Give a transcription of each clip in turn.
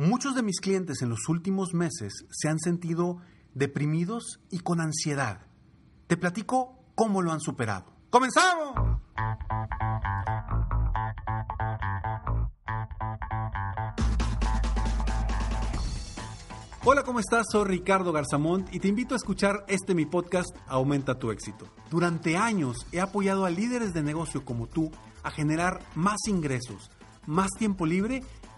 Muchos de mis clientes en los últimos meses se han sentido deprimidos y con ansiedad. Te platico cómo lo han superado. ¡Comenzamos! Hola, ¿cómo estás? Soy Ricardo Garzamont y te invito a escuchar este mi podcast Aumenta tu éxito. Durante años he apoyado a líderes de negocio como tú a generar más ingresos, más tiempo libre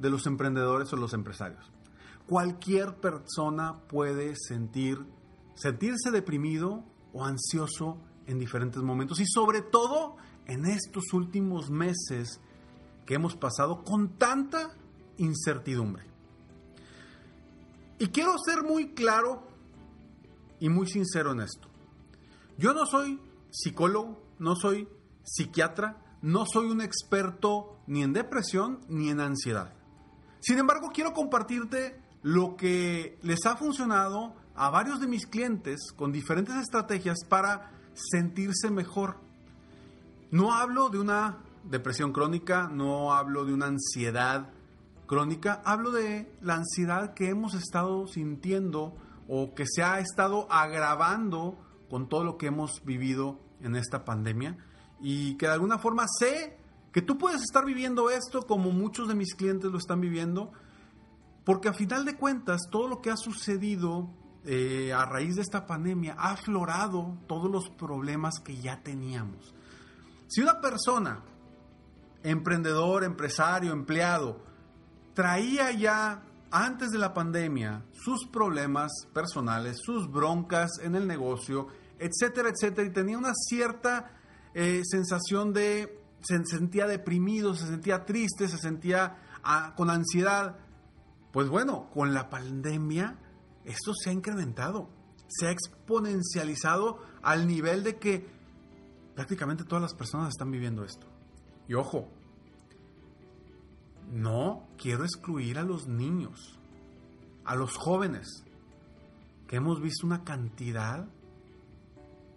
de los emprendedores o los empresarios. Cualquier persona puede sentir, sentirse deprimido o ansioso en diferentes momentos y sobre todo en estos últimos meses que hemos pasado con tanta incertidumbre. Y quiero ser muy claro y muy sincero en esto. Yo no soy psicólogo, no soy psiquiatra, no soy un experto ni en depresión ni en ansiedad. Sin embargo, quiero compartirte lo que les ha funcionado a varios de mis clientes con diferentes estrategias para sentirse mejor. No hablo de una depresión crónica, no hablo de una ansiedad crónica, hablo de la ansiedad que hemos estado sintiendo o que se ha estado agravando con todo lo que hemos vivido en esta pandemia y que de alguna forma sé que tú puedes estar viviendo esto como muchos de mis clientes lo están viviendo, porque a final de cuentas todo lo que ha sucedido eh, a raíz de esta pandemia ha aflorado todos los problemas que ya teníamos. Si una persona emprendedor, empresario, empleado, traía ya antes de la pandemia sus problemas personales, sus broncas en el negocio, etcétera, etcétera, y tenía una cierta eh, sensación de, se sentía deprimido, se sentía triste, se sentía ah, con ansiedad. Pues bueno, con la pandemia esto se ha incrementado, se ha exponencializado al nivel de que prácticamente todas las personas están viviendo esto. Y ojo, no quiero excluir a los niños, a los jóvenes, que hemos visto una cantidad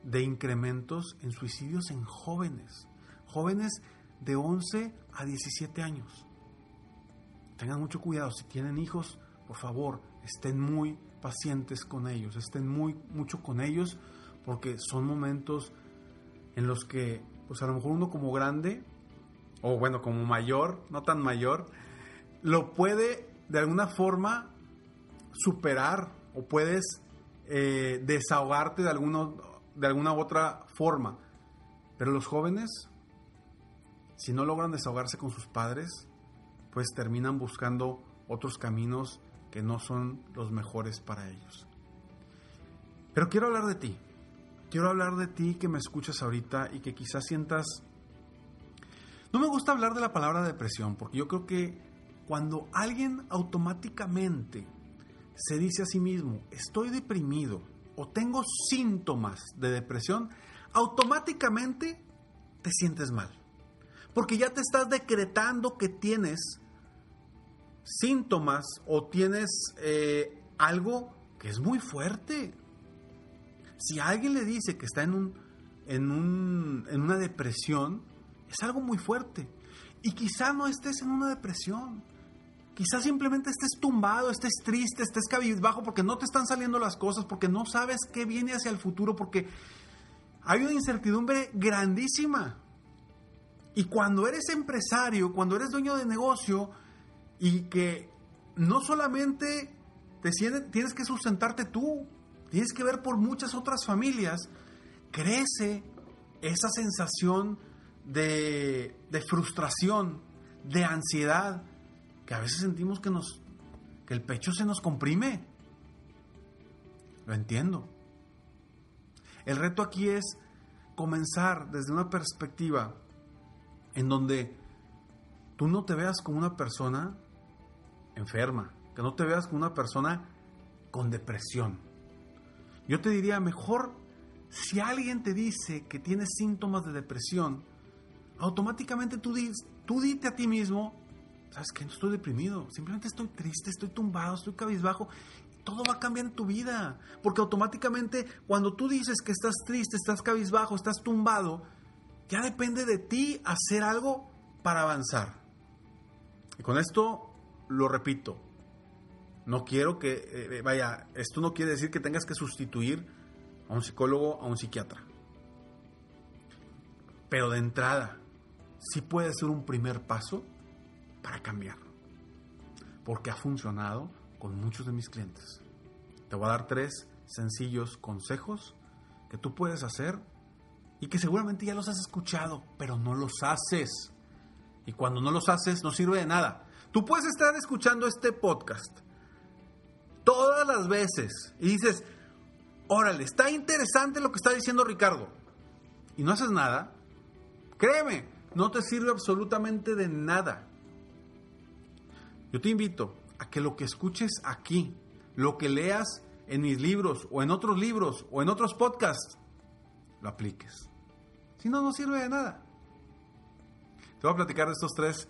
de incrementos en suicidios en jóvenes, jóvenes de 11 a 17 años. Tengan mucho cuidado, si tienen hijos, por favor, estén muy pacientes con ellos, estén muy mucho con ellos, porque son momentos en los que, pues a lo mejor uno como grande o bueno, como mayor, no tan mayor, lo puede de alguna forma superar o puedes eh, desahogarte de, alguno, de alguna otra forma. Pero los jóvenes, si no logran desahogarse con sus padres, pues terminan buscando otros caminos que no son los mejores para ellos. Pero quiero hablar de ti. Quiero hablar de ti que me escuchas ahorita y que quizás sientas no me gusta hablar de la palabra depresión, porque yo creo que cuando alguien automáticamente se dice a sí mismo, estoy deprimido o tengo síntomas de depresión, automáticamente te sientes mal. Porque ya te estás decretando que tienes síntomas o tienes eh, algo que es muy fuerte. Si alguien le dice que está en, un, en, un, en una depresión, es algo muy fuerte. Y quizá no estés en una depresión. Quizá simplemente estés tumbado, estés triste, estés cabizbajo porque no te están saliendo las cosas, porque no sabes qué viene hacia el futuro, porque hay una incertidumbre grandísima. Y cuando eres empresario, cuando eres dueño de negocio y que no solamente te tienes que sustentarte tú, tienes que ver por muchas otras familias, crece esa sensación de, de frustración, de ansiedad, que a veces sentimos que, nos, que el pecho se nos comprime. Lo entiendo. El reto aquí es comenzar desde una perspectiva en donde tú no te veas como una persona enferma, que no te veas como una persona con depresión. Yo te diría, mejor si alguien te dice que tienes síntomas de depresión, automáticamente tú, tú dite a ti mismo, sabes que no estoy deprimido, simplemente estoy triste, estoy tumbado, estoy cabizbajo. Todo va a cambiar en tu vida, porque automáticamente cuando tú dices que estás triste, estás cabizbajo, estás tumbado, ya depende de ti hacer algo para avanzar. Y con esto lo repito, no quiero que, eh, vaya, esto no quiere decir que tengas que sustituir a un psicólogo, a un psiquiatra. Pero de entrada, sí puede ser un primer paso para cambiarlo. Porque ha funcionado con muchos de mis clientes. Te voy a dar tres sencillos consejos que tú puedes hacer y que seguramente ya los has escuchado, pero no los haces. Y cuando no los haces, no sirve de nada. Tú puedes estar escuchando este podcast todas las veces y dices, órale, está interesante lo que está diciendo Ricardo, y no haces nada, créeme, no te sirve absolutamente de nada. Yo te invito a que lo que escuches aquí, lo que leas en mis libros o en otros libros o en otros podcasts, lo apliques. Si no, no sirve de nada. Te voy a platicar de estos tres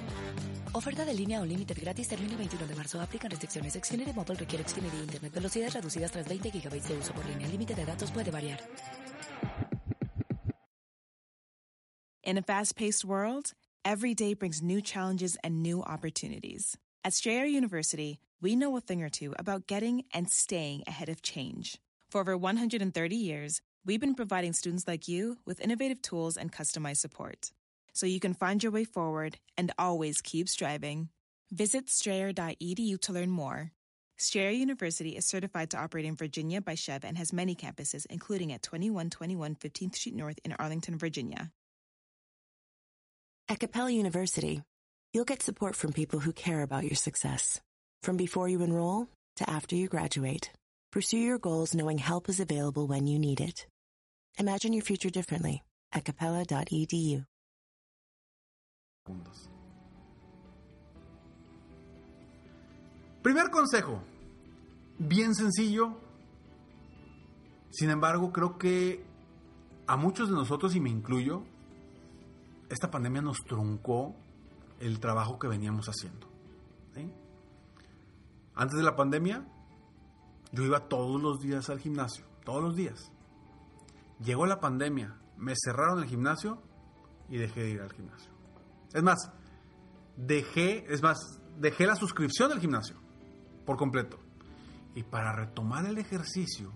Oferta de línea o límite gratis termina el 21 de marzo. Aplican restricciones. Requiere Internet. Velocidades reducidas tras 20 GB de uso por línea. El límite de datos puede variar. In a fast paced world, every day brings new challenges and new opportunities. At Strayer University, we know a thing or two about getting and staying ahead of change. For over 130 years, we've been providing students like you with innovative tools and customized support so you can find your way forward and always keep striving. Visit strayer.edu to learn more. Strayer University is certified to operate in Virginia by Chev and has many campuses, including at 2121 15th Street North in Arlington, Virginia. At Capella University, you'll get support from people who care about your success. From before you enroll to after you graduate, pursue your goals knowing help is available when you need it. Imagine your future differently at capella.edu. Primer consejo, bien sencillo, sin embargo creo que a muchos de nosotros, y me incluyo, esta pandemia nos truncó el trabajo que veníamos haciendo. Antes de la pandemia, yo iba todos los días al gimnasio, todos los días. Llegó la pandemia, me cerraron el gimnasio y dejé de ir al gimnasio. Es más, dejé, es más, dejé la suscripción al gimnasio por completo. Y para retomar el ejercicio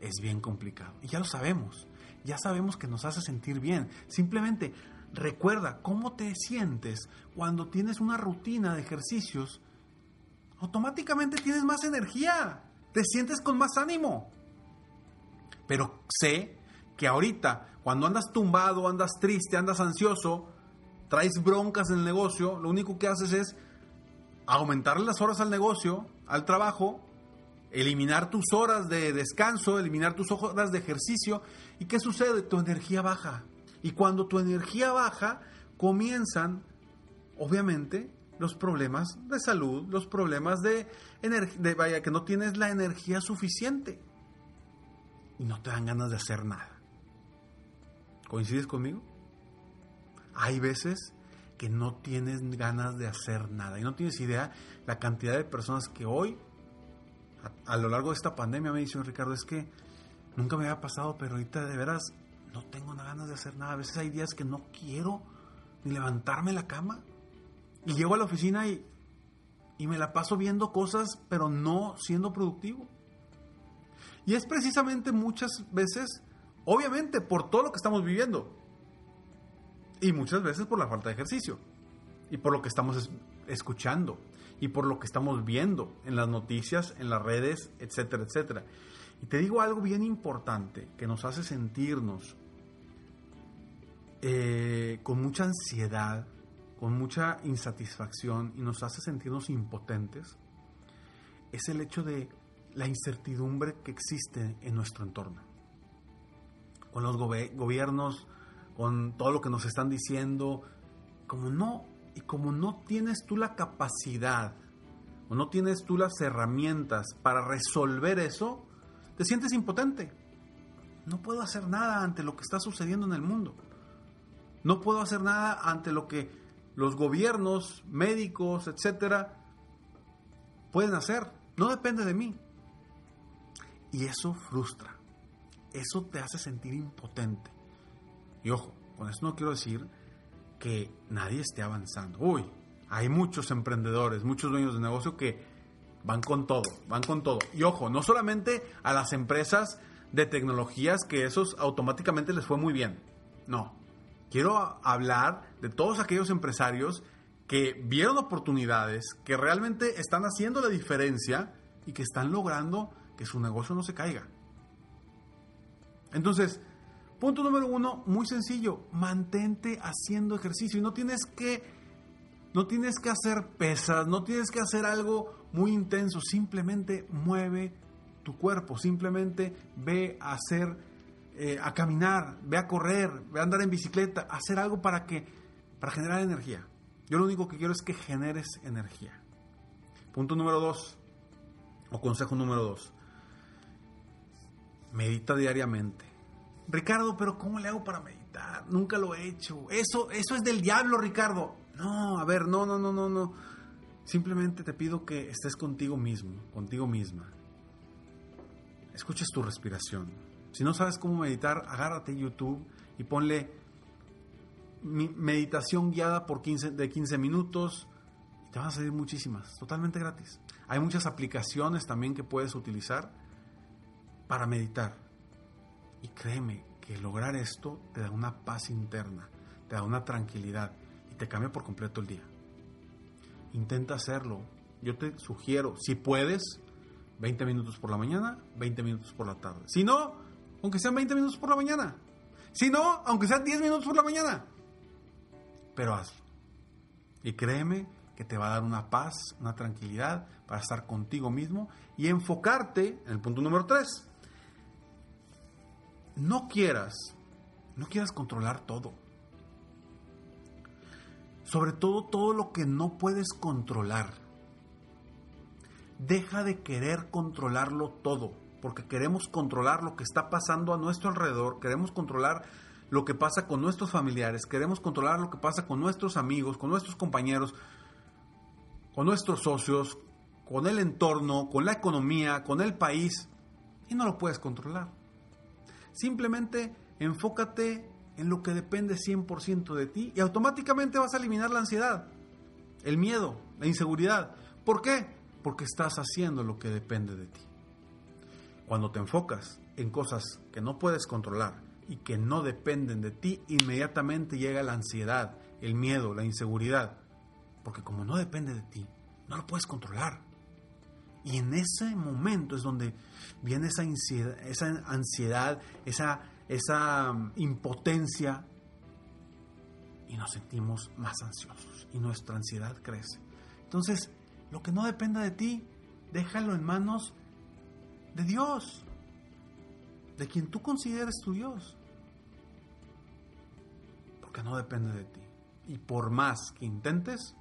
es bien complicado. Y ya lo sabemos. ya sabemos que nos hace sentir bien. Simplemente recuerda cómo te sientes cuando tienes una rutina de ejercicios. Automáticamente tienes más energía, te sientes con más ánimo. Pero sé que ahorita, cuando andas tumbado, andas triste, andas ansioso, traes broncas en el negocio, lo único que haces es aumentar las horas al negocio, al trabajo, eliminar tus horas de descanso, eliminar tus horas de ejercicio. ¿Y qué sucede? Tu energía baja. Y cuando tu energía baja, comienzan, obviamente, los problemas de salud, los problemas de, de vaya, que no tienes la energía suficiente. Y no te dan ganas de hacer nada. ¿Coincides conmigo? Hay veces que no tienes ganas de hacer nada y no tienes idea la cantidad de personas que hoy, a, lo largo de esta pandemia, me dicen, Ricardo, es que nunca me había pasado, pero ahorita de veras no tengo ganas de hacer nada. A veces hay días que no quiero ni levantarme la cama y llego a la oficina y, y me la paso viendo cosas, pero no siendo productivo. Y es precisamente muchas veces, obviamente, por todo lo que estamos viviendo. Y muchas veces por la falta de ejercicio. Y por lo que estamos escuchando. Y por lo que estamos viendo en las noticias, en las redes, etcétera, etcétera. Y te digo algo bien importante que nos hace sentirnos eh, con mucha ansiedad, con mucha insatisfacción y nos hace sentirnos impotentes, es el hecho de la incertidumbre que existe en nuestro entorno. Con los gobiernos con todo lo que nos están diciendo, como no, y como no tienes tú la capacidad o no tienes tú las herramientas para resolver eso, te sientes impotente. No puedo hacer nada ante lo que está sucediendo en el mundo. No puedo hacer nada ante lo que los gobiernos, médicos, etcétera, pueden hacer. No depende de mí. Y eso frustra. Eso te hace sentir impotente. Y ojo, con esto no quiero decir que nadie esté avanzando. Uy, hay muchos emprendedores, muchos dueños de negocio que van con todo, van con todo. Y ojo, no solamente a las empresas de tecnologías que esos automáticamente les fue muy bien. No, quiero hablar de todos aquellos empresarios que vieron oportunidades, que realmente están haciendo la diferencia y que están logrando que su negocio no se caiga. Entonces, Punto número uno, muy sencillo, mantente haciendo ejercicio y no tienes que, no tienes que hacer pesas, no tienes que hacer algo muy intenso, simplemente mueve tu cuerpo, simplemente ve a hacer, eh, a caminar, ve a correr, ve a andar en bicicleta, hacer algo para que, para generar energía. Yo lo único que quiero es que generes energía. Punto número dos, o consejo número dos, medita diariamente Ricardo, pero ¿cómo le hago para meditar? Nunca lo he hecho. Eso, eso es del diablo, Ricardo. No, a ver, no, no, no, no, no. Simplemente te pido que estés contigo mismo, contigo misma. Escuches tu respiración. Si no sabes cómo meditar, agárrate YouTube y ponle meditación guiada por 15, de 15 minutos. Y te van a salir muchísimas, totalmente gratis. Hay muchas aplicaciones también que puedes utilizar para meditar y créeme que lograr esto te da una paz interna, te da una tranquilidad y te cambia por completo el día. Intenta hacerlo. Yo te sugiero, si puedes, 20 minutos por la mañana, 20 minutos por la tarde. Si no, aunque sean 20 minutos por la mañana. Si no, aunque sean 10 minutos por la mañana. Pero hazlo. Y créeme que te va a dar una paz, una tranquilidad para estar contigo mismo y enfocarte en el punto número 3 no quieras, no quieras controlar todo. Sobre todo todo lo que no puedes controlar. Deja de querer controlarlo todo, porque queremos controlar lo que está pasando a nuestro alrededor, queremos controlar lo que pasa con nuestros familiares, queremos controlar lo que pasa con nuestros amigos, con nuestros compañeros, con nuestros socios, con el entorno, con la economía, con el país, y no lo puedes controlar. Simplemente enfócate en lo que depende 100% de ti y automáticamente vas a eliminar la ansiedad, el miedo, la inseguridad. ¿Por qué? Porque estás haciendo lo que depende de ti. Cuando te enfocas en cosas que no puedes controlar y que no dependen de ti, inmediatamente llega la ansiedad, el miedo, la inseguridad. Porque como no depende de ti, no lo puedes controlar. Y en ese momento es donde viene esa ansiedad, esa, ansiedad, esa, esa mm, impotencia y nos sentimos más ansiosos y nuestra ansiedad crece. Entonces, lo que no dependa de ti, déjalo en manos de Dios, de quien tú consideres tu Dios, porque no depende de ti. Y por más que intentes,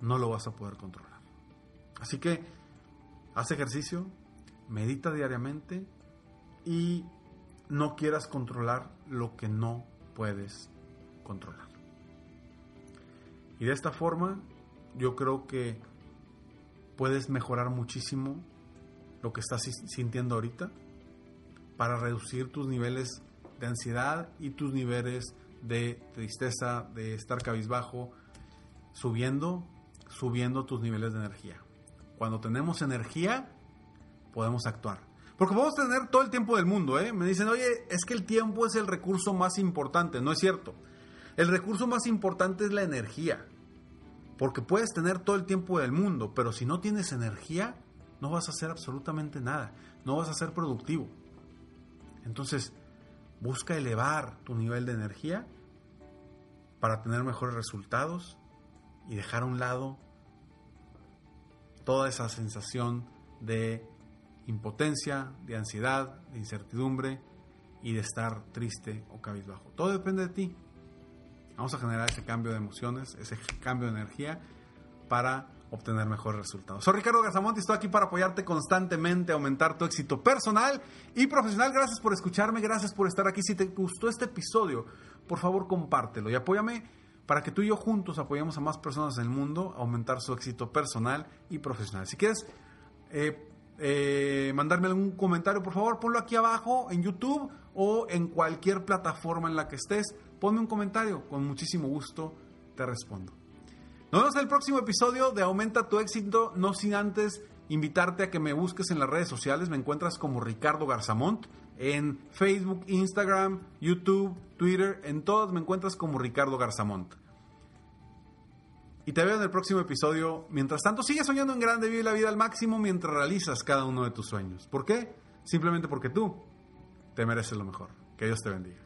no lo vas a poder controlar. Así que haz ejercicio, medita diariamente y no quieras controlar lo que no puedes controlar. Y de esta forma yo creo que puedes mejorar muchísimo lo que estás sintiendo ahorita para reducir tus niveles de ansiedad y tus niveles de tristeza, de estar cabizbajo, subiendo, subiendo tus niveles de energía. Cuando tenemos energía, podemos actuar. Porque podemos tener todo el tiempo del mundo, ¿eh? Me dicen, oye, es que el tiempo es el recurso más importante. No es cierto. El recurso más importante es la energía. Porque puedes tener todo el tiempo del mundo, pero si no tienes energía, no vas a hacer absolutamente nada. No vas a ser productivo. Entonces, busca elevar tu nivel de energía para tener mejores resultados y dejar a un lado toda esa sensación de impotencia, de ansiedad, de incertidumbre y de estar triste o cabizbajo. Todo depende de ti. Vamos a generar ese cambio de emociones, ese cambio de energía para obtener mejores resultados. Soy Ricardo Gazamonte y estoy aquí para apoyarte constantemente, aumentar tu éxito personal y profesional. Gracias por escucharme, gracias por estar aquí. Si te gustó este episodio, por favor compártelo y apóyame para que tú y yo juntos apoyemos a más personas en el mundo a aumentar su éxito personal y profesional. Si quieres eh, eh, mandarme algún comentario, por favor, ponlo aquí abajo en YouTube o en cualquier plataforma en la que estés. Ponme un comentario, con muchísimo gusto te respondo. Nos vemos en el próximo episodio de Aumenta tu éxito, no sin antes invitarte a que me busques en las redes sociales. Me encuentras como Ricardo Garzamont en Facebook, Instagram, YouTube, Twitter. En todas me encuentras como Ricardo Garzamont. Y te veo en el próximo episodio. Mientras tanto, sigue soñando en grande, vive la vida al máximo mientras realizas cada uno de tus sueños. ¿Por qué? Simplemente porque tú te mereces lo mejor. Que Dios te bendiga.